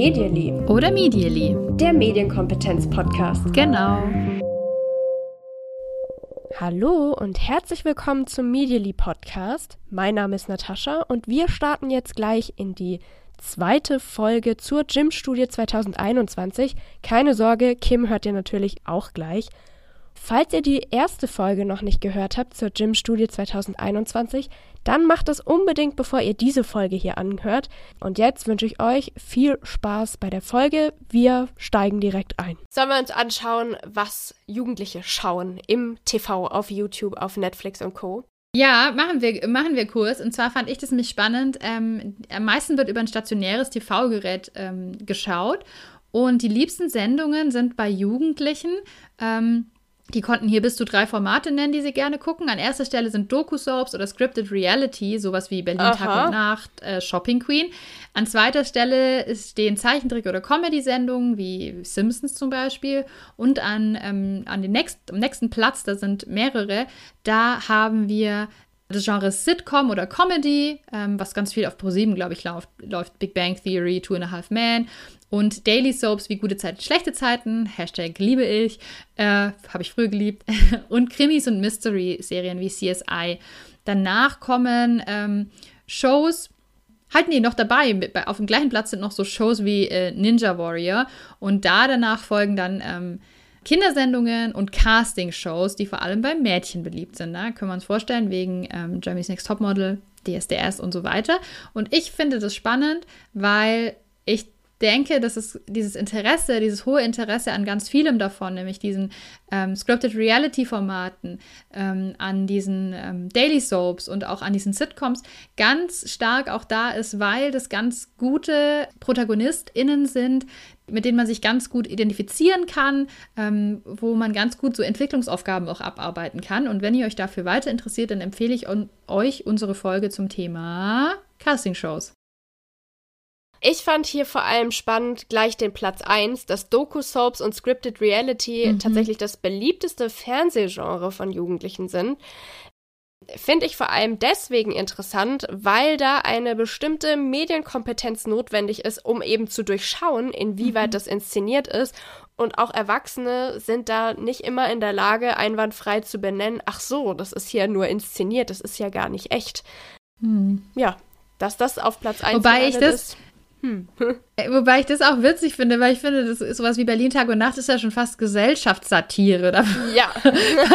Medially oder Medially, der Medienkompetenz-Podcast. Genau. Hallo und herzlich willkommen zum Medially Podcast. Mein Name ist Natascha und wir starten jetzt gleich in die zweite Folge zur Gym-Studie 2021. Keine Sorge, Kim hört ihr natürlich auch gleich. Falls ihr die erste Folge noch nicht gehört habt zur Gym-Studie 2021, dann macht das unbedingt, bevor ihr diese Folge hier anhört. Und jetzt wünsche ich euch viel Spaß bei der Folge. Wir steigen direkt ein. Sollen wir uns anschauen, was Jugendliche schauen im TV, auf YouTube, auf Netflix und Co. Ja, machen wir, machen wir kurz. Und zwar fand ich das nämlich spannend. Ähm, am meisten wird über ein stationäres TV-Gerät ähm, geschaut. Und die liebsten Sendungen sind bei Jugendlichen. Ähm, die konnten hier bis zu drei Formate nennen, die sie gerne gucken. An erster Stelle sind Doku-Soaps oder Scripted Reality, sowas wie Berlin Aha. Tag und Nacht, äh, Shopping Queen. An zweiter Stelle stehen Zeichentrick- oder Comedy-Sendungen wie Simpsons zum Beispiel. Und an, ähm, an den nächst, am nächsten Platz, da sind mehrere, da haben wir das Genre Sitcom oder Comedy, ähm, was ganz viel auf ProSieben, glaube ich, läuft, läuft Big Bang Theory, Two and a Half Men und Daily Soaps wie Gute Zeiten, Schlechte Zeiten, Hashtag liebe ich, äh, habe ich früher geliebt. und Krimis und Mystery-Serien wie CSI. Danach kommen ähm, Shows, halt nee, noch dabei. Auf dem gleichen Platz sind noch so Shows wie äh, Ninja Warrior. Und da danach folgen dann ähm, Kindersendungen und Casting-Shows, die vor allem bei Mädchen beliebt sind. Da ne? können wir uns vorstellen, wegen ähm, Jeremy's Next Topmodel, DSDS und so weiter. Und ich finde das spannend, weil ich denke, dass es dieses Interesse, dieses hohe Interesse an ganz vielem davon, nämlich diesen ähm, Scripted Reality-Formaten, ähm, an diesen ähm, Daily Soaps und auch an diesen Sitcoms ganz stark auch da ist, weil das ganz gute ProtagonistInnen sind, mit denen man sich ganz gut identifizieren kann, ähm, wo man ganz gut so Entwicklungsaufgaben auch abarbeiten kann. Und wenn ihr euch dafür weiter interessiert, dann empfehle ich euch unsere Folge zum Thema Casting-Shows. Ich fand hier vor allem spannend gleich den Platz 1, dass Doku-Soaps und Scripted Reality mhm. tatsächlich das beliebteste Fernsehgenre von Jugendlichen sind. Finde ich vor allem deswegen interessant, weil da eine bestimmte Medienkompetenz notwendig ist, um eben zu durchschauen, inwieweit mhm. das inszeniert ist. Und auch Erwachsene sind da nicht immer in der Lage, einwandfrei zu benennen, ach so, das ist hier nur inszeniert, das ist ja gar nicht echt. Mhm. Ja, dass das auf Platz 1 Wobei ich das, ist. Hm. Äh, wobei ich das auch witzig finde, weil ich finde, das ist sowas wie Berlin Tag und Nacht ist ja schon fast Gesellschaftssatire. Da ja.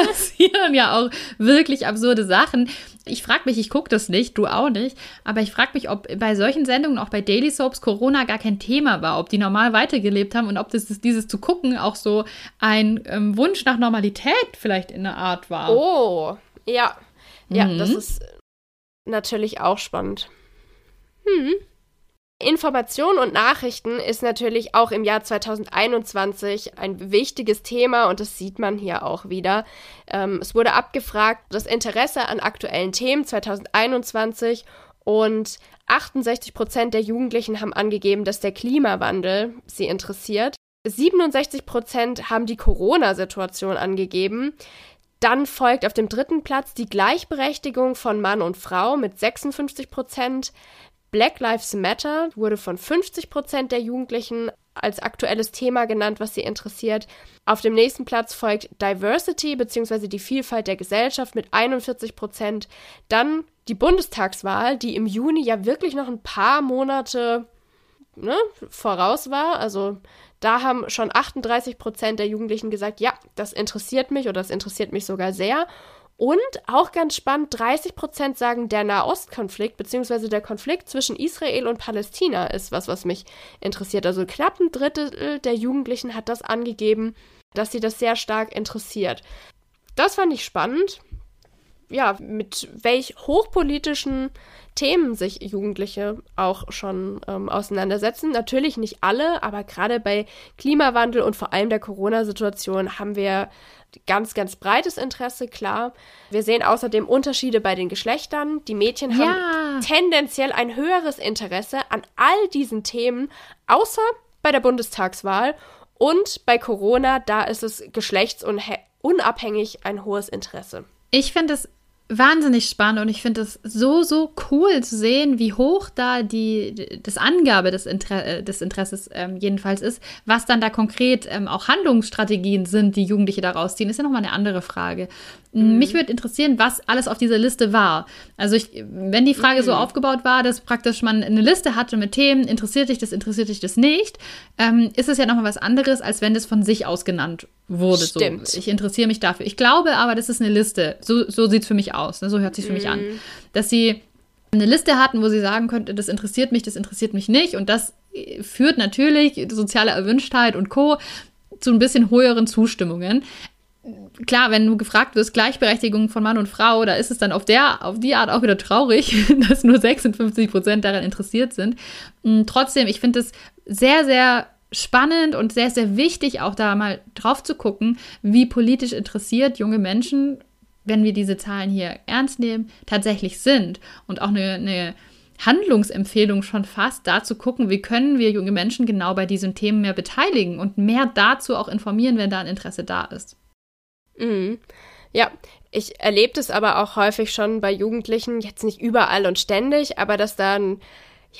passieren ja auch wirklich absurde Sachen. Ich frage mich, ich gucke das nicht, du auch nicht, aber ich frage mich, ob bei solchen Sendungen, auch bei Daily Soaps, Corona gar kein Thema war, ob die normal weitergelebt haben und ob das, dieses zu gucken auch so ein ähm, Wunsch nach Normalität vielleicht in der Art war. Oh, ja. Ja, mhm. das ist natürlich auch spannend. Hm. Information und Nachrichten ist natürlich auch im Jahr 2021 ein wichtiges Thema und das sieht man hier auch wieder. Ähm, es wurde abgefragt, das Interesse an aktuellen Themen 2021 und 68 Prozent der Jugendlichen haben angegeben, dass der Klimawandel sie interessiert. 67 Prozent haben die Corona-Situation angegeben. Dann folgt auf dem dritten Platz die Gleichberechtigung von Mann und Frau mit 56 Prozent. Black Lives Matter wurde von 50 Prozent der Jugendlichen als aktuelles Thema genannt, was sie interessiert. Auf dem nächsten Platz folgt Diversity bzw. die Vielfalt der Gesellschaft mit 41 Prozent. Dann die Bundestagswahl, die im Juni ja wirklich noch ein paar Monate ne, voraus war. Also da haben schon 38 Prozent der Jugendlichen gesagt, ja, das interessiert mich oder das interessiert mich sogar sehr. Und auch ganz spannend, 30 Prozent sagen, der Nahostkonflikt beziehungsweise der Konflikt zwischen Israel und Palästina ist was, was mich interessiert. Also knapp ein Drittel der Jugendlichen hat das angegeben, dass sie das sehr stark interessiert. Das fand ich spannend. Ja, mit welch hochpolitischen Themen sich Jugendliche auch schon ähm, auseinandersetzen. Natürlich nicht alle, aber gerade bei Klimawandel und vor allem der Corona-Situation haben wir ganz, ganz breites Interesse, klar. Wir sehen außerdem Unterschiede bei den Geschlechtern. Die Mädchen haben ja. tendenziell ein höheres Interesse an all diesen Themen, außer bei der Bundestagswahl. Und bei Corona, da ist es geschlechtsunabhängig ein hohes Interesse. Ich finde es wahnsinnig spannend und ich finde es so, so cool zu sehen, wie hoch da die das Angabe des, Inter äh, des Interesses ähm, jedenfalls ist. Was dann da konkret ähm, auch Handlungsstrategien sind, die Jugendliche daraus ziehen, ist ja nochmal eine andere Frage. Mhm. Mich würde interessieren, was alles auf dieser Liste war. Also ich, wenn die Frage mhm. so aufgebaut war, dass praktisch man eine Liste hatte mit Themen, interessiert dich das, interessiert dich das nicht, ähm, ist es ja nochmal was anderes, als wenn das von sich aus genannt wurde. Stimmt. So. Ich interessiere mich dafür. Ich glaube aber, das ist eine Liste. So, so sieht es für mich aus. Ne? So hört sich für mhm. mich an. Mhm. Dass sie eine Liste hatten, wo sie sagen könnte, das interessiert mich, das interessiert mich nicht. Und das führt natürlich soziale Erwünschtheit und Co. zu ein bisschen höheren Zustimmungen. Klar, wenn du gefragt wirst, Gleichberechtigung von Mann und Frau, da ist es dann auf, der, auf die Art auch wieder traurig, dass nur 56 Prozent daran interessiert sind. Hm, trotzdem, ich finde es sehr, sehr spannend und sehr, sehr wichtig, auch da mal drauf zu gucken, wie politisch interessiert junge Menschen, wenn wir diese Zahlen hier ernst nehmen, tatsächlich sind. Und auch eine, eine Handlungsempfehlung schon fast, da zu gucken, wie können wir junge Menschen genau bei diesen Themen mehr beteiligen und mehr dazu auch informieren, wenn da ein Interesse da ist. Mhm. Ja, ich erlebe das aber auch häufig schon bei Jugendlichen, jetzt nicht überall und ständig, aber dass da ein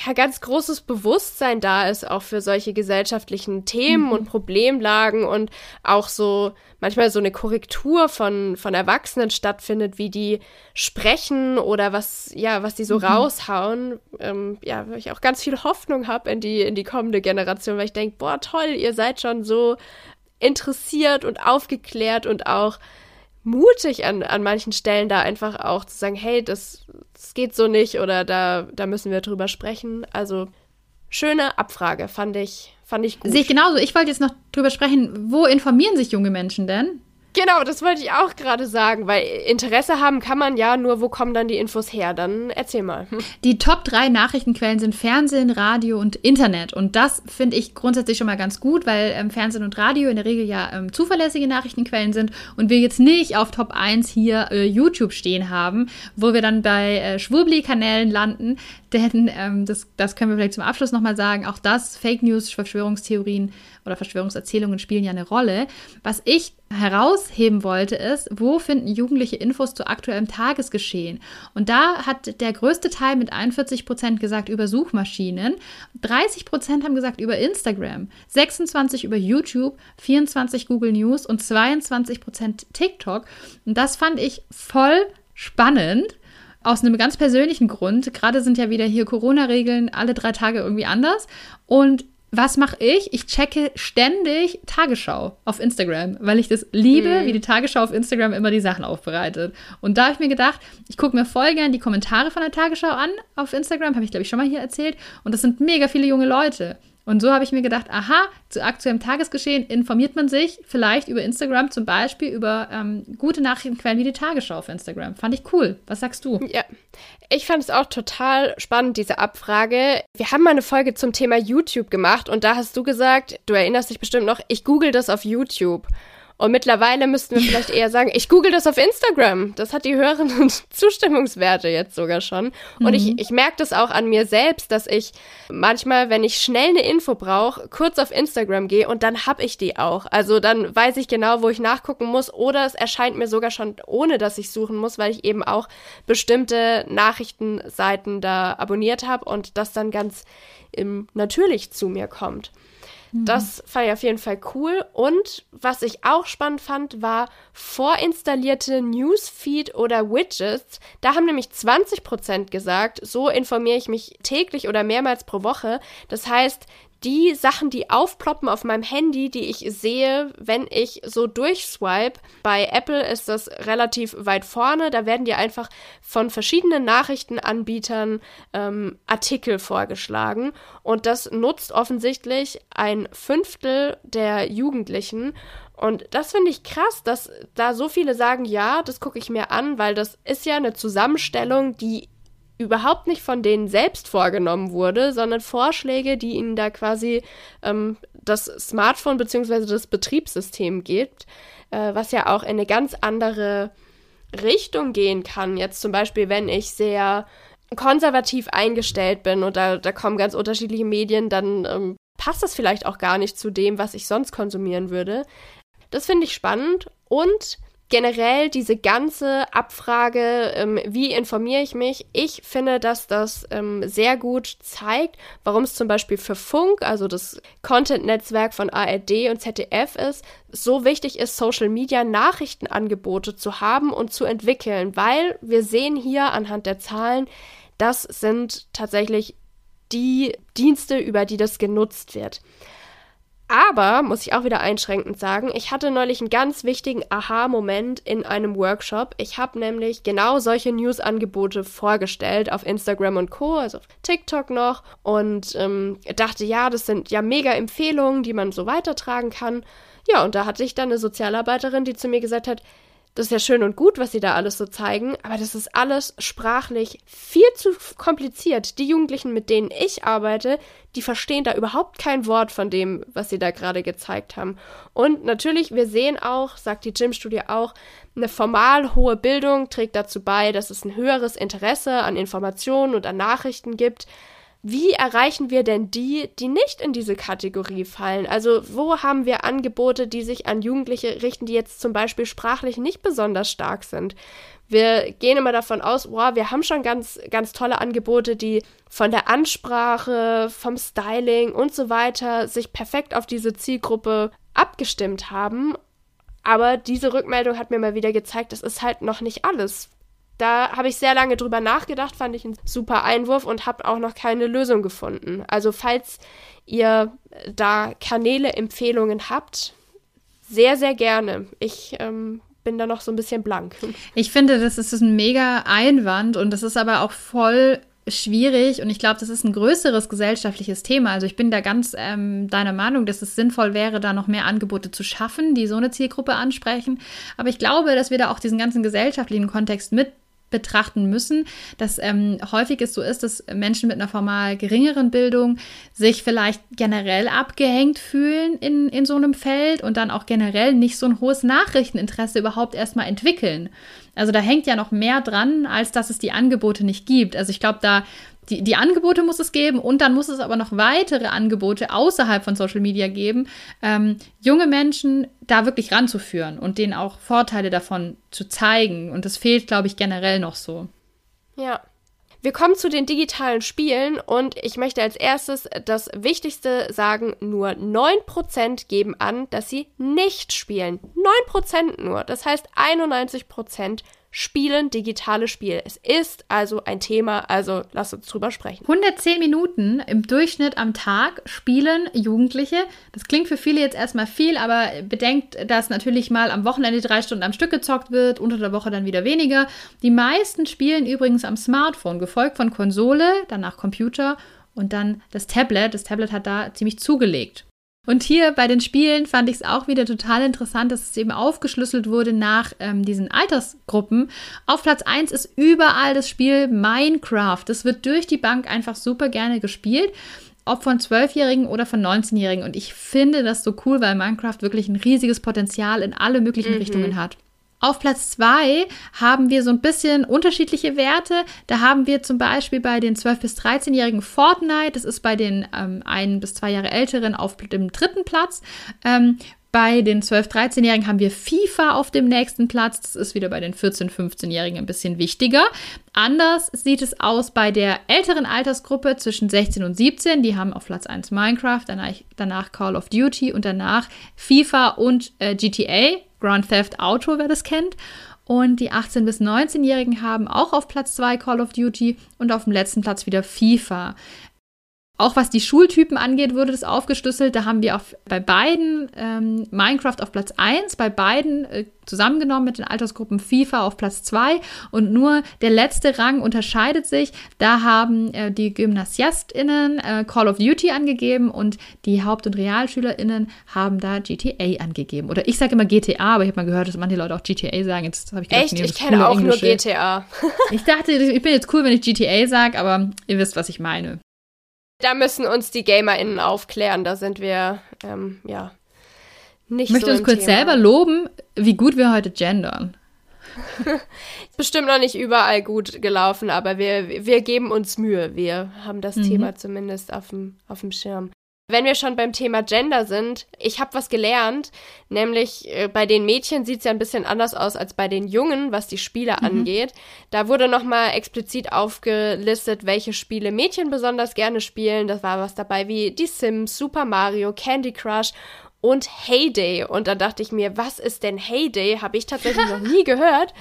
ja, ganz großes Bewusstsein da ist, auch für solche gesellschaftlichen Themen mhm. und Problemlagen und auch so manchmal so eine Korrektur von, von Erwachsenen stattfindet, wie die sprechen oder was, ja, was die so mhm. raushauen. Ähm, ja, weil ich auch ganz viel Hoffnung habe in die, in die kommende Generation, weil ich denke, boah, toll, ihr seid schon so interessiert und aufgeklärt und auch mutig an, an manchen Stellen da einfach auch zu sagen, hey, das, das geht so nicht oder da, da müssen wir drüber sprechen. Also schöne Abfrage, fand ich, fand ich gut. Sehe ich genauso. Ich wollte jetzt noch drüber sprechen, wo informieren sich junge Menschen denn? Genau, das wollte ich auch gerade sagen, weil Interesse haben kann man ja, nur wo kommen dann die Infos her? Dann erzähl mal. Hm. Die Top 3 Nachrichtenquellen sind Fernsehen, Radio und Internet. Und das finde ich grundsätzlich schon mal ganz gut, weil ähm, Fernsehen und Radio in der Regel ja ähm, zuverlässige Nachrichtenquellen sind und wir jetzt nicht auf Top 1 hier äh, YouTube stehen haben, wo wir dann bei äh, Schwurbli-Kanälen landen. Denn ähm, das, das können wir vielleicht zum Abschluss nochmal sagen. Auch das, Fake News, Verschwörungstheorien oder Verschwörungserzählungen spielen ja eine Rolle. Was ich herausheben wollte, ist, wo finden Jugendliche Infos zu aktuellem Tagesgeschehen? Und da hat der größte Teil mit 41 Prozent gesagt über Suchmaschinen, 30 Prozent haben gesagt über Instagram, 26 über YouTube, 24 Google News und 22 Prozent TikTok. Und das fand ich voll spannend aus einem ganz persönlichen Grund. Gerade sind ja wieder hier Corona-Regeln alle drei Tage irgendwie anders. Und was mache ich? Ich checke ständig Tagesschau auf Instagram, weil ich das liebe, mhm. wie die Tagesschau auf Instagram immer die Sachen aufbereitet. Und da habe ich mir gedacht, ich gucke mir voll gern die Kommentare von der Tagesschau an auf Instagram, habe ich glaube ich schon mal hier erzählt. Und das sind mega viele junge Leute. Und so habe ich mir gedacht, aha, zu aktuellem Tagesgeschehen informiert man sich vielleicht über Instagram zum Beispiel über ähm, gute Nachrichtenquellen wie die Tagesschau auf Instagram. Fand ich cool. Was sagst du? Ja, ich fand es auch total spannend, diese Abfrage. Wir haben mal eine Folge zum Thema YouTube gemacht und da hast du gesagt, du erinnerst dich bestimmt noch, ich google das auf YouTube. Und mittlerweile müssten wir vielleicht eher sagen, ich google das auf Instagram. Das hat die höheren Zustimmungswerte jetzt sogar schon. Und mhm. ich, ich merke das auch an mir selbst, dass ich manchmal, wenn ich schnell eine Info brauche, kurz auf Instagram gehe und dann hab ich die auch. Also dann weiß ich genau, wo ich nachgucken muss. Oder es erscheint mir sogar schon, ohne dass ich suchen muss, weil ich eben auch bestimmte Nachrichtenseiten da abonniert habe und das dann ganz im, natürlich zu mir kommt. Mhm. Das fand ich auf jeden Fall cool. Und was ich auch spannend fand, war vorinstallierte Newsfeed oder Widgets. Da haben nämlich 20% gesagt, so informiere ich mich täglich oder mehrmals pro Woche. Das heißt, die Sachen, die aufploppen auf meinem Handy, die ich sehe, wenn ich so durchswipe. Bei Apple ist das relativ weit vorne. Da werden dir einfach von verschiedenen Nachrichtenanbietern ähm, Artikel vorgeschlagen. Und das nutzt offensichtlich ein Fünftel der Jugendlichen. Und das finde ich krass, dass da so viele sagen, ja, das gucke ich mir an, weil das ist ja eine Zusammenstellung, die überhaupt nicht von denen selbst vorgenommen wurde, sondern Vorschläge, die ihnen da quasi ähm, das Smartphone bzw. das Betriebssystem gibt, äh, was ja auch in eine ganz andere Richtung gehen kann. Jetzt zum Beispiel, wenn ich sehr konservativ eingestellt bin und da, da kommen ganz unterschiedliche Medien, dann ähm, passt das vielleicht auch gar nicht zu dem, was ich sonst konsumieren würde. Das finde ich spannend und generell diese ganze Abfrage, ähm, wie informiere ich mich, ich finde, dass das ähm, sehr gut zeigt, warum es zum Beispiel für Funk, also das Content-Netzwerk von ARD und ZDF ist, so wichtig ist, Social Media Nachrichtenangebote zu haben und zu entwickeln, weil wir sehen hier anhand der Zahlen, das sind tatsächlich die Dienste, über die das genutzt wird. Aber, muss ich auch wieder einschränkend sagen, ich hatte neulich einen ganz wichtigen Aha-Moment in einem Workshop. Ich habe nämlich genau solche News-Angebote vorgestellt auf Instagram und Co., also auf TikTok noch, und ähm, dachte, ja, das sind ja mega Empfehlungen, die man so weitertragen kann. Ja, und da hatte ich dann eine Sozialarbeiterin, die zu mir gesagt hat, das ist ja schön und gut, was sie da alles so zeigen, aber das ist alles sprachlich viel zu kompliziert. Die Jugendlichen, mit denen ich arbeite, die verstehen da überhaupt kein Wort von dem, was sie da gerade gezeigt haben. Und natürlich, wir sehen auch, sagt die Gym-Studie auch, eine formal hohe Bildung trägt dazu bei, dass es ein höheres Interesse an Informationen und an Nachrichten gibt wie erreichen wir denn die, die nicht in diese Kategorie fallen? Also wo haben wir Angebote, die sich an Jugendliche richten, die jetzt zum Beispiel sprachlich nicht besonders stark sind? Wir gehen immer davon aus, wow, wir haben schon ganz, ganz tolle Angebote, die von der Ansprache, vom Styling und so weiter sich perfekt auf diese Zielgruppe abgestimmt haben. Aber diese Rückmeldung hat mir mal wieder gezeigt, das ist halt noch nicht alles. Da habe ich sehr lange drüber nachgedacht, fand ich einen super Einwurf und habe auch noch keine Lösung gefunden. Also falls ihr da Kanäle, Empfehlungen habt, sehr, sehr gerne. Ich ähm, bin da noch so ein bisschen blank. Ich finde, das ist ein mega Einwand und das ist aber auch voll schwierig und ich glaube, das ist ein größeres gesellschaftliches Thema. Also ich bin da ganz ähm, deiner Meinung, dass es sinnvoll wäre, da noch mehr Angebote zu schaffen, die so eine Zielgruppe ansprechen. Aber ich glaube, dass wir da auch diesen ganzen gesellschaftlichen Kontext mit betrachten müssen, dass ähm, häufig es so ist, dass Menschen mit einer formal geringeren Bildung sich vielleicht generell abgehängt fühlen in, in so einem Feld und dann auch generell nicht so ein hohes Nachrichteninteresse überhaupt erstmal entwickeln. Also da hängt ja noch mehr dran, als dass es die Angebote nicht gibt. Also ich glaube, da die, die Angebote muss es geben und dann muss es aber noch weitere Angebote außerhalb von Social Media geben, ähm, junge Menschen da wirklich ranzuführen und denen auch Vorteile davon zu zeigen. Und das fehlt, glaube ich, generell noch so. Ja. Wir kommen zu den digitalen Spielen und ich möchte als erstes das Wichtigste sagen, nur 9% geben an, dass sie nicht spielen. 9% nur. Das heißt, 91% spielen digitale Spiele. Es ist also ein Thema, also lass uns drüber sprechen. 110 Minuten im Durchschnitt am Tag spielen Jugendliche. Das klingt für viele jetzt erstmal viel, aber bedenkt, dass natürlich mal am Wochenende drei Stunden am Stück gezockt wird, unter der Woche dann wieder weniger. Die meisten spielen übrigens am Smartphone, gefolgt von Konsole, danach Computer und dann das Tablet. Das Tablet hat da ziemlich zugelegt. Und hier bei den Spielen fand ich es auch wieder total interessant, dass es eben aufgeschlüsselt wurde nach ähm, diesen Altersgruppen. Auf Platz 1 ist überall das Spiel Minecraft. Das wird durch die Bank einfach super gerne gespielt. Ob von 12-Jährigen oder von 19-Jährigen. Und ich finde das so cool, weil Minecraft wirklich ein riesiges Potenzial in alle möglichen mhm. Richtungen hat. Auf Platz 2 haben wir so ein bisschen unterschiedliche Werte. Da haben wir zum Beispiel bei den 12- bis 13-jährigen Fortnite, das ist bei den ähm, ein bis zwei Jahre älteren auf dem dritten Platz. Ähm, bei den 12-, 13-Jährigen haben wir FIFA auf dem nächsten Platz. Das ist wieder bei den 14-, 15-Jährigen ein bisschen wichtiger. Anders sieht es aus bei der älteren Altersgruppe zwischen 16 und 17. Die haben auf Platz 1 Minecraft, danach, danach Call of Duty und danach FIFA und äh, GTA. Grand Theft Auto, wer das kennt. Und die 18- bis 19-Jährigen haben auch auf Platz 2 Call of Duty und auf dem letzten Platz wieder FIFA. Auch was die Schultypen angeht, wurde das aufgeschlüsselt. Da haben wir auf, bei beiden ähm, Minecraft auf Platz 1, bei beiden äh, zusammengenommen mit den Altersgruppen FIFA auf Platz 2 und nur der letzte Rang unterscheidet sich. Da haben äh, die GymnasiastInnen äh, Call of Duty angegeben und die Haupt- und RealschülerInnen haben da GTA angegeben. Oder ich sage immer GTA, aber ich habe mal gehört, dass manche Leute auch GTA sagen. Jetzt habe ich gedacht, Echt? Nee, ich kenne auch Englische. nur GTA. ich dachte, ich bin jetzt cool, wenn ich GTA sage, aber ihr wisst, was ich meine. Da müssen uns die GamerInnen aufklären. Da sind wir, ähm, ja, nicht ich möchte so uns kurz Thema. selber loben, wie gut wir heute gendern. Bestimmt noch nicht überall gut gelaufen, aber wir, wir geben uns Mühe. Wir haben das mhm. Thema zumindest auf dem, auf dem Schirm. Wenn wir schon beim Thema Gender sind, ich habe was gelernt, nämlich äh, bei den Mädchen sieht es ja ein bisschen anders aus als bei den Jungen, was die Spiele mhm. angeht. Da wurde nochmal explizit aufgelistet, welche Spiele Mädchen besonders gerne spielen. Das war was dabei wie Die Sims, Super Mario, Candy Crush und Heyday. Und dann dachte ich mir, was ist denn Heyday? Habe ich tatsächlich noch nie gehört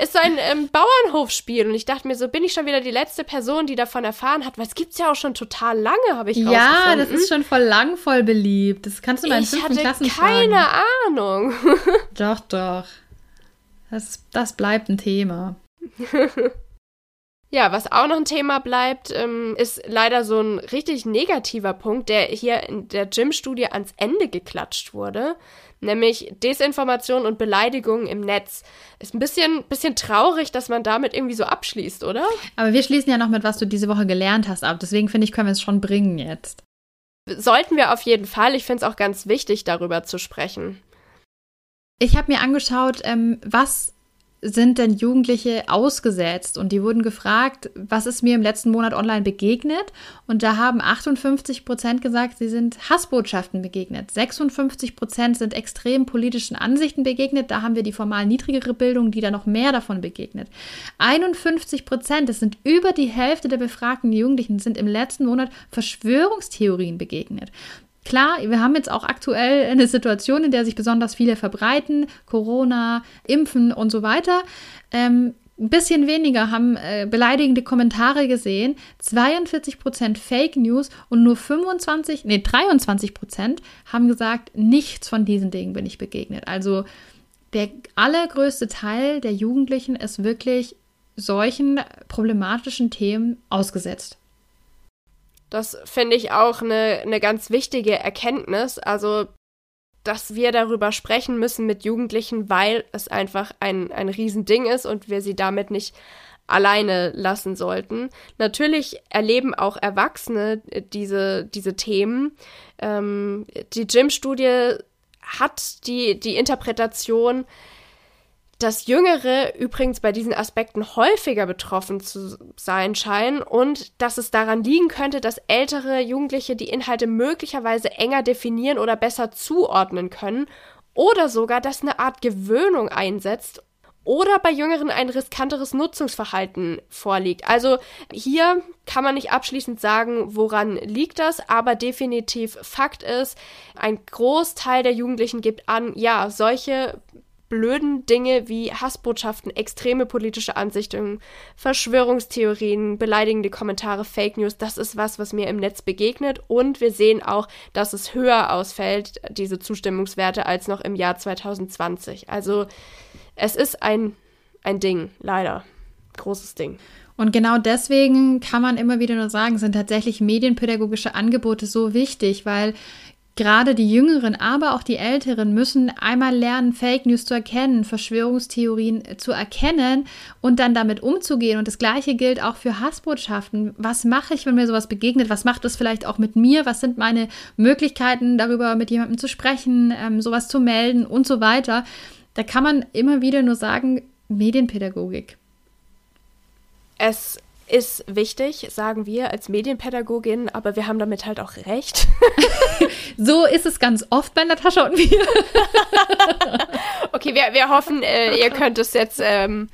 ist so ein ähm, Bauernhofspiel. Und ich dachte mir, so bin ich schon wieder die letzte Person, die davon erfahren hat, weil es gibt es ja auch schon total lange, habe ich Ja, das ist schon voll lang voll beliebt. Das kannst du mal in ich fünften Klassen Ich hatte keine fragen. Ahnung. doch, doch. Das, das bleibt ein Thema. Ja, was auch noch ein Thema bleibt, ähm, ist leider so ein richtig negativer Punkt, der hier in der Gym-Studie ans Ende geklatscht wurde nämlich Desinformation und Beleidigung im Netz. Ist ein bisschen, bisschen traurig, dass man damit irgendwie so abschließt, oder? Aber wir schließen ja noch mit, was du diese Woche gelernt hast, ab. Deswegen finde ich, können wir es schon bringen jetzt. Sollten wir auf jeden Fall. Ich finde es auch ganz wichtig, darüber zu sprechen. Ich habe mir angeschaut, ähm, was sind denn Jugendliche ausgesetzt? Und die wurden gefragt, was ist mir im letzten Monat online begegnet? Und da haben 58 Prozent gesagt, sie sind Hassbotschaften begegnet. 56 Prozent sind extrem politischen Ansichten begegnet. Da haben wir die formal niedrigere Bildung, die da noch mehr davon begegnet. 51 Prozent, das sind über die Hälfte der befragten Jugendlichen, sind im letzten Monat Verschwörungstheorien begegnet. Klar, wir haben jetzt auch aktuell eine Situation, in der sich besonders viele verbreiten, Corona, Impfen und so weiter. Ähm, ein bisschen weniger haben äh, beleidigende Kommentare gesehen, 42 Prozent Fake News und nur 25, nee, 23 Prozent haben gesagt, nichts von diesen Dingen bin ich begegnet. Also der allergrößte Teil der Jugendlichen ist wirklich solchen problematischen Themen ausgesetzt. Das finde ich auch eine, eine ganz wichtige Erkenntnis. Also, dass wir darüber sprechen müssen mit Jugendlichen, weil es einfach ein, ein Riesending ist und wir sie damit nicht alleine lassen sollten. Natürlich erleben auch Erwachsene diese, diese Themen. Ähm, die Gym-Studie hat die, die Interpretation, dass Jüngere übrigens bei diesen Aspekten häufiger betroffen zu sein scheinen und dass es daran liegen könnte, dass ältere Jugendliche die Inhalte möglicherweise enger definieren oder besser zuordnen können oder sogar, dass eine Art Gewöhnung einsetzt oder bei Jüngeren ein riskanteres Nutzungsverhalten vorliegt. Also hier kann man nicht abschließend sagen, woran liegt das, aber definitiv Fakt ist, ein Großteil der Jugendlichen gibt an, ja, solche blöden Dinge wie Hassbotschaften, extreme politische Ansichten, Verschwörungstheorien, beleidigende Kommentare, Fake News, das ist was, was mir im Netz begegnet. Und wir sehen auch, dass es höher ausfällt, diese Zustimmungswerte, als noch im Jahr 2020. Also es ist ein, ein Ding, leider. Großes Ding. Und genau deswegen kann man immer wieder nur sagen, sind tatsächlich medienpädagogische Angebote so wichtig, weil Gerade die Jüngeren, aber auch die Älteren müssen einmal lernen, Fake News zu erkennen, Verschwörungstheorien zu erkennen und dann damit umzugehen. Und das Gleiche gilt auch für Hassbotschaften. Was mache ich, wenn mir sowas begegnet? Was macht das vielleicht auch mit mir? Was sind meine Möglichkeiten, darüber mit jemandem zu sprechen, ähm, sowas zu melden und so weiter? Da kann man immer wieder nur sagen, Medienpädagogik. Es ist wichtig, sagen wir als Medienpädagogin, aber wir haben damit halt auch recht. so ist es ganz oft bei Natascha und mir. okay, wir, wir hoffen, äh, ihr könnt es jetzt ähm,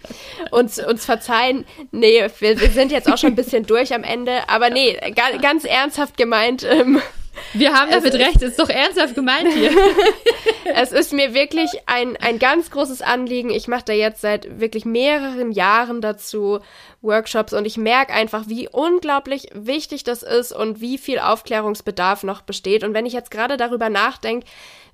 uns, uns verzeihen. Nee, wir, wir, sind jetzt auch schon ein bisschen durch am Ende, aber nee, ga, ganz ernsthaft gemeint. Ähm, wir haben damit recht, ist doch ernsthaft gemeint hier. es ist mir wirklich ein, ein ganz großes Anliegen. Ich mache da jetzt seit wirklich mehreren Jahren dazu Workshops und ich merke einfach, wie unglaublich wichtig das ist und wie viel Aufklärungsbedarf noch besteht. Und wenn ich jetzt gerade darüber nachdenke,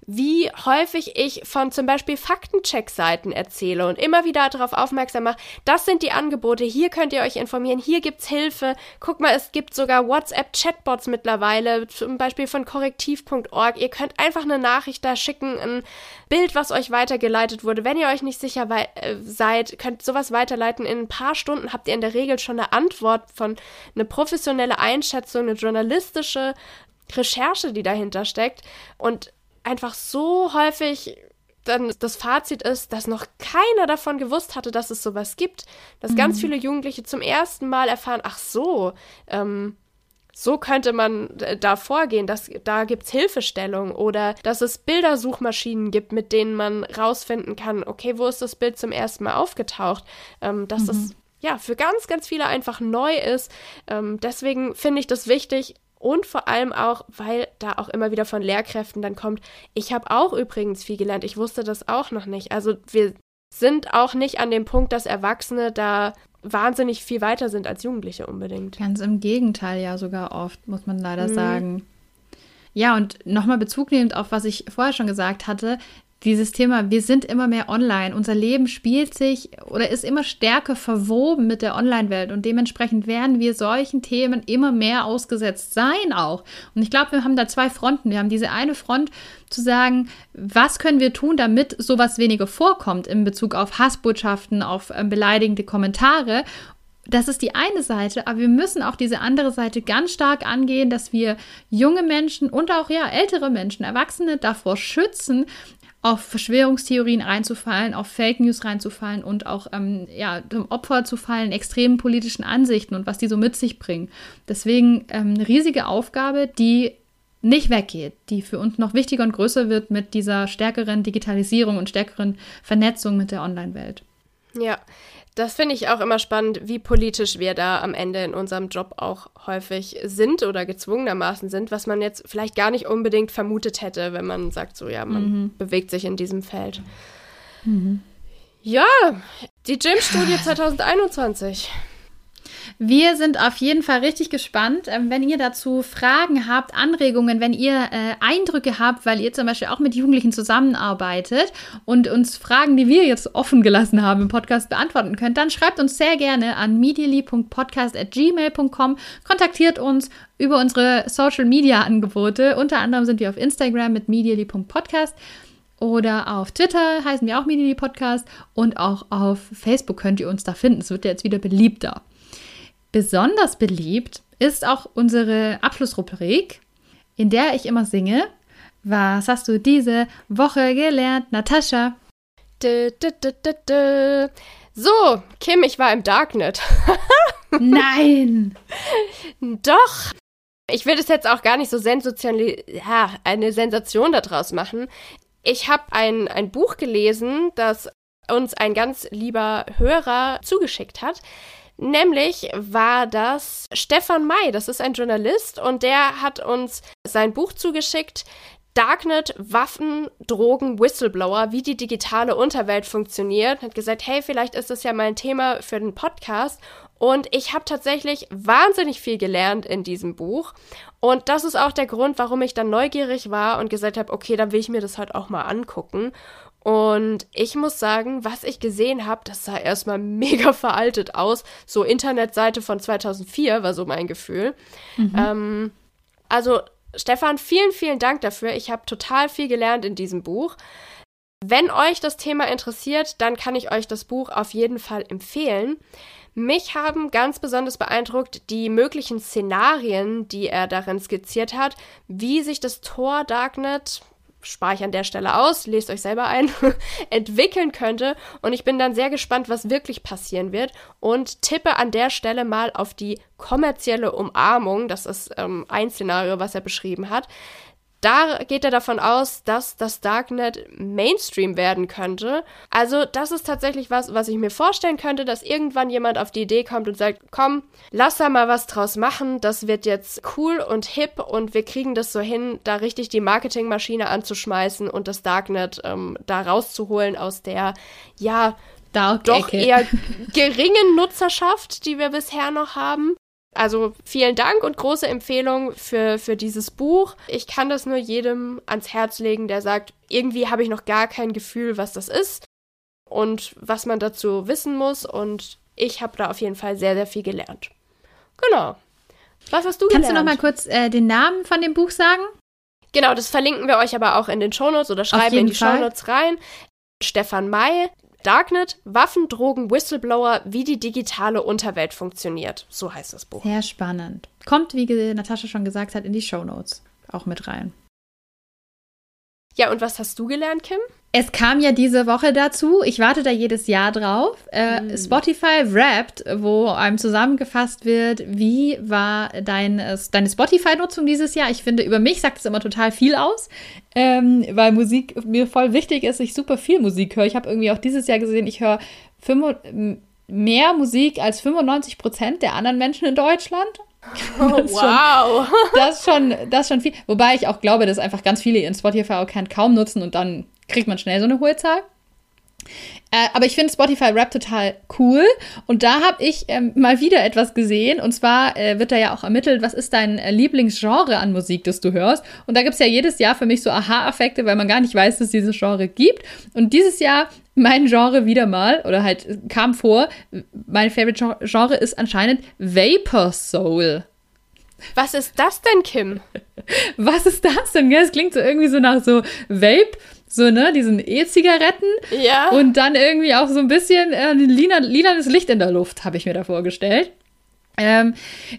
wie häufig ich von zum Beispiel Faktencheck-Seiten erzähle und immer wieder darauf aufmerksam mache, das sind die Angebote, hier könnt ihr euch informieren, hier gibt's Hilfe. Guck mal, es gibt sogar WhatsApp-Chatbots mittlerweile, zum Beispiel von korrektiv.org. Ihr könnt einfach eine Nachricht da schicken, ein Bild, was euch weitergeleitet wurde. Wenn ihr euch nicht sicher äh, seid, könnt sowas weiterleiten. In ein paar Stunden habt ihr in der Regel schon eine Antwort von eine professionelle Einschätzung, eine journalistische Recherche, die dahinter steckt. Und einfach so häufig dann das Fazit ist, dass noch keiner davon gewusst hatte, dass es sowas gibt. Dass mhm. ganz viele Jugendliche zum ersten Mal erfahren, ach so, ähm, so könnte man äh, da vorgehen, dass da gibt's Hilfestellung oder dass es Bildersuchmaschinen gibt, mit denen man rausfinden kann, okay, wo ist das Bild zum ersten Mal aufgetaucht, ähm, dass mhm. das ja für ganz, ganz viele einfach neu ist. Ähm, deswegen finde ich das wichtig, und vor allem auch, weil da auch immer wieder von Lehrkräften dann kommt, ich habe auch übrigens viel gelernt, ich wusste das auch noch nicht. Also wir sind auch nicht an dem Punkt, dass Erwachsene da wahnsinnig viel weiter sind als Jugendliche unbedingt. Ganz im Gegenteil, ja sogar oft, muss man leider mhm. sagen. Ja, und nochmal Bezug nehmend auf, was ich vorher schon gesagt hatte, dieses Thema, wir sind immer mehr online. Unser Leben spielt sich oder ist immer stärker verwoben mit der Online-Welt und dementsprechend werden wir solchen Themen immer mehr ausgesetzt sein auch. Und ich glaube, wir haben da zwei Fronten. Wir haben diese eine Front zu sagen, was können wir tun, damit sowas weniger vorkommt in Bezug auf Hassbotschaften, auf äh, beleidigende Kommentare das ist die eine Seite, aber wir müssen auch diese andere Seite ganz stark angehen, dass wir junge Menschen und auch ja ältere Menschen, Erwachsene davor schützen, auf Verschwörungstheorien reinzufallen, auf Fake News reinzufallen und auch ähm, ja, zum Opfer zu fallen extremen politischen Ansichten und was die so mit sich bringen. Deswegen ähm, eine riesige Aufgabe, die nicht weggeht, die für uns noch wichtiger und größer wird mit dieser stärkeren Digitalisierung und stärkeren Vernetzung mit der Online-Welt. Ja, das finde ich auch immer spannend, wie politisch wir da am Ende in unserem Job auch häufig sind oder gezwungenermaßen sind, was man jetzt vielleicht gar nicht unbedingt vermutet hätte, wenn man sagt, so ja, man mhm. bewegt sich in diesem Feld. Mhm. Ja, die Gym-Studie 2021. Wir sind auf jeden Fall richtig gespannt. Ähm, wenn ihr dazu Fragen habt, Anregungen, wenn ihr äh, Eindrücke habt, weil ihr zum Beispiel auch mit Jugendlichen zusammenarbeitet und uns Fragen, die wir jetzt offen gelassen haben im Podcast beantworten könnt, dann schreibt uns sehr gerne an medially.podcast.gmail.com. Kontaktiert uns über unsere Social Media Angebote. Unter anderem sind wir auf Instagram mit medially.podcast. Oder auf Twitter heißen wir auch Medially Podcast und auch auf Facebook könnt ihr uns da finden. Es wird ja jetzt wieder beliebter. Besonders beliebt ist auch unsere Abschlussrubrik, in der ich immer singe. Was hast du diese Woche gelernt, Natascha? Dö, dö, dö, so, Kim, ich war im Darknet. Nein! Doch! Ich will das jetzt auch gar nicht so sensationell, ja, eine Sensation daraus machen. Ich habe ein, ein Buch gelesen, das uns ein ganz lieber Hörer zugeschickt hat. Nämlich war das Stefan May, das ist ein Journalist und der hat uns sein Buch zugeschickt. Darknet, Waffen, Drogen, Whistleblower, wie die digitale Unterwelt funktioniert. Hat gesagt, hey, vielleicht ist das ja mal ein Thema für den Podcast. Und ich habe tatsächlich wahnsinnig viel gelernt in diesem Buch. Und das ist auch der Grund, warum ich dann neugierig war und gesagt habe, okay, dann will ich mir das heute auch mal angucken. Und ich muss sagen, was ich gesehen habe, das sah erstmal mega veraltet aus. So Internetseite von 2004 war so mein Gefühl. Mhm. Ähm, also Stefan, vielen, vielen Dank dafür. Ich habe total viel gelernt in diesem Buch. Wenn euch das Thema interessiert, dann kann ich euch das Buch auf jeden Fall empfehlen. Mich haben ganz besonders beeindruckt die möglichen Szenarien, die er darin skizziert hat, wie sich das Tor Darknet spare ich an der Stelle aus, lest euch selber ein, entwickeln könnte. Und ich bin dann sehr gespannt, was wirklich passieren wird und tippe an der Stelle mal auf die kommerzielle Umarmung. Das ist ähm, ein Szenario, was er beschrieben hat. Da geht er davon aus, dass das Darknet Mainstream werden könnte. Also das ist tatsächlich was, was ich mir vorstellen könnte, dass irgendwann jemand auf die Idee kommt und sagt, komm, lass da mal was draus machen, das wird jetzt cool und hip und wir kriegen das so hin, da richtig die Marketingmaschine anzuschmeißen und das Darknet ähm, da rauszuholen aus der, ja, Dark doch eher geringen Nutzerschaft, die wir bisher noch haben. Also vielen Dank und große Empfehlung für, für dieses Buch. Ich kann das nur jedem ans Herz legen, der sagt, irgendwie habe ich noch gar kein Gefühl, was das ist und was man dazu wissen muss. Und ich habe da auf jeden Fall sehr, sehr viel gelernt. Genau. Was hast du Kannst gelernt? Kannst du noch mal kurz äh, den Namen von dem Buch sagen? Genau, das verlinken wir euch aber auch in den Shownotes oder schreiben in die Fall. Shownotes rein. Stefan May, Darknet, Waffen, Drogen, Whistleblower, wie die digitale Unterwelt funktioniert. So heißt das Buch. Sehr spannend. Kommt, wie Natascha schon gesagt hat, in die Show Notes auch mit rein. Ja, und was hast du gelernt, Kim? Es kam ja diese Woche dazu, ich warte da jedes Jahr drauf, äh, mm. Spotify Wrapped, wo einem zusammengefasst wird, wie war dein, äh, deine Spotify-Nutzung dieses Jahr. Ich finde, über mich sagt es immer total viel aus, ähm, weil Musik mir voll wichtig ist, ich super viel Musik höre. Ich habe irgendwie auch dieses Jahr gesehen, ich höre mehr Musik als 95 Prozent der anderen Menschen in Deutschland. Oh, das wow. Schon, das, ist schon, das schon viel. Wobei ich auch glaube, dass einfach ganz viele ihren Spotify-Account kaum nutzen und dann kriegt man schnell so eine hohe Zahl. Äh, aber ich finde Spotify Rap total cool. Und da habe ich ähm, mal wieder etwas gesehen. Und zwar äh, wird da ja auch ermittelt, was ist dein äh, Lieblingsgenre an Musik, das du hörst. Und da gibt es ja jedes Jahr für mich so Aha-Effekte, weil man gar nicht weiß, dass es dieses Genre gibt. Und dieses Jahr mein Genre wieder mal, oder halt kam vor, mein Favorite Genre ist anscheinend Vapor Soul. Was ist das denn, Kim? Was ist das denn? Ja, es klingt so irgendwie so nach so Vape so, ne, diesen E-Zigaretten. Ja. Und dann irgendwie auch so ein bisschen äh, lila, lilanes Licht in der Luft, habe ich mir da vorgestellt. Ähm,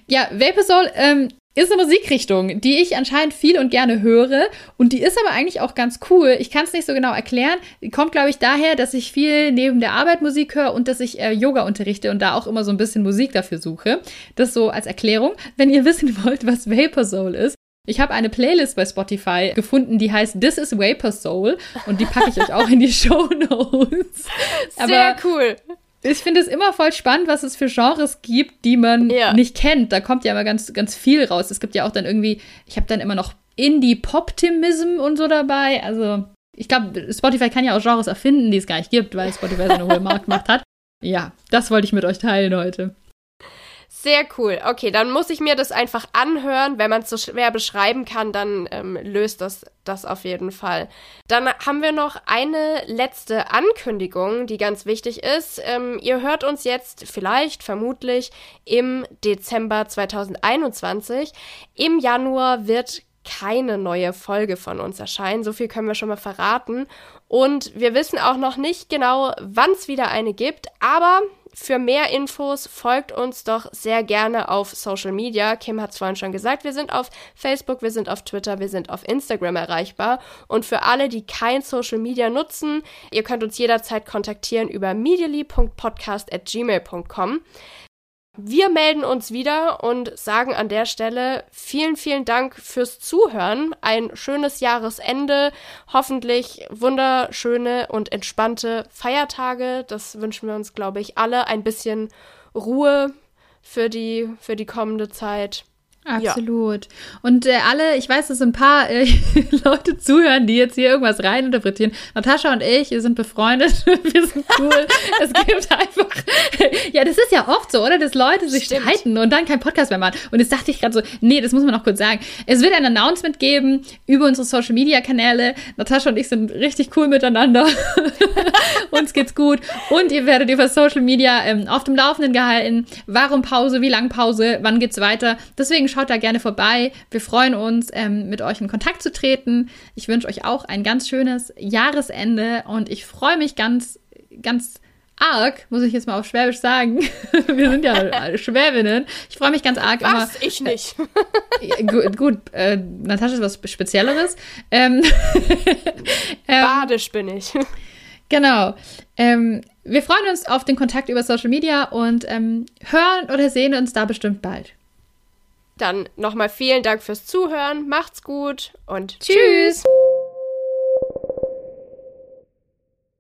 ja, Vapor Soul ähm, ist eine Musikrichtung, die ich anscheinend viel und gerne höre. Und die ist aber eigentlich auch ganz cool. Ich kann es nicht so genau erklären. Die kommt, glaube ich, daher, dass ich viel neben der Arbeit Musik höre und dass ich äh, Yoga unterrichte und da auch immer so ein bisschen Musik dafür suche. Das so als Erklärung. Wenn ihr wissen wollt, was Vapor Soul ist, ich habe eine Playlist bei Spotify gefunden, die heißt This is Vapor Soul und die packe ich euch auch in die Show Notes. Sehr cool. Ich finde es immer voll spannend, was es für Genres gibt, die man ja. nicht kennt. Da kommt ja immer ganz, ganz viel raus. Es gibt ja auch dann irgendwie, ich habe dann immer noch Indie-Poptimism und so dabei. Also, ich glaube, Spotify kann ja auch Genres erfinden, die es gar nicht gibt, weil Spotify so eine hohe Marktmacht hat. Ja, das wollte ich mit euch teilen heute. Sehr cool. Okay, dann muss ich mir das einfach anhören. Wenn man es so schwer beschreiben kann, dann ähm, löst das das auf jeden Fall. Dann haben wir noch eine letzte Ankündigung, die ganz wichtig ist. Ähm, ihr hört uns jetzt vielleicht, vermutlich im Dezember 2021. Im Januar wird keine neue Folge von uns erscheinen. So viel können wir schon mal verraten. Und wir wissen auch noch nicht genau, wann es wieder eine gibt, aber für mehr Infos folgt uns doch sehr gerne auf Social Media. Kim hat es vorhin schon gesagt, wir sind auf Facebook, wir sind auf Twitter, wir sind auf Instagram erreichbar. Und für alle, die kein Social Media nutzen, ihr könnt uns jederzeit kontaktieren über medially.podcast.gmail.com. Wir melden uns wieder und sagen an der Stelle vielen, vielen Dank fürs Zuhören. Ein schönes Jahresende, hoffentlich wunderschöne und entspannte Feiertage. Das wünschen wir uns, glaube ich, alle. Ein bisschen Ruhe für die, für die kommende Zeit. Absolut. Ja. Und äh, alle, ich weiß, dass ein paar äh, Leute zuhören, die jetzt hier irgendwas reininterpretieren. Natascha und ich wir sind befreundet. wir sind cool. es gibt einfach. ja, das ist ja oft so, oder? Dass Leute sich Stimmt. streiten und dann kein Podcast mehr machen. Und jetzt dachte ich gerade so, nee, das muss man noch kurz sagen. Es wird ein Announcement geben über unsere Social Media Kanäle. Natascha und ich sind richtig cool miteinander. Uns geht's gut. Und ihr werdet über Social Media ähm, auf dem Laufenden gehalten. Warum Pause? Wie lang Pause? Wann geht's weiter? Deswegen schaut da gerne vorbei. Wir freuen uns, ähm, mit euch in Kontakt zu treten. Ich wünsche euch auch ein ganz schönes Jahresende und ich freue mich ganz, ganz arg, muss ich jetzt mal auf Schwäbisch sagen. Wir sind ja Schwäbinnen. Ich freue mich ganz arg was? immer. Ich nicht. Ja, gut, gut äh, Natascha ist was Spezielleres. Ähm, ähm, Badisch bin ich. Genau. Ähm, wir freuen uns auf den Kontakt über Social Media und ähm, hören oder sehen uns da bestimmt bald. Dann nochmal vielen Dank fürs Zuhören, macht's gut und tschüss.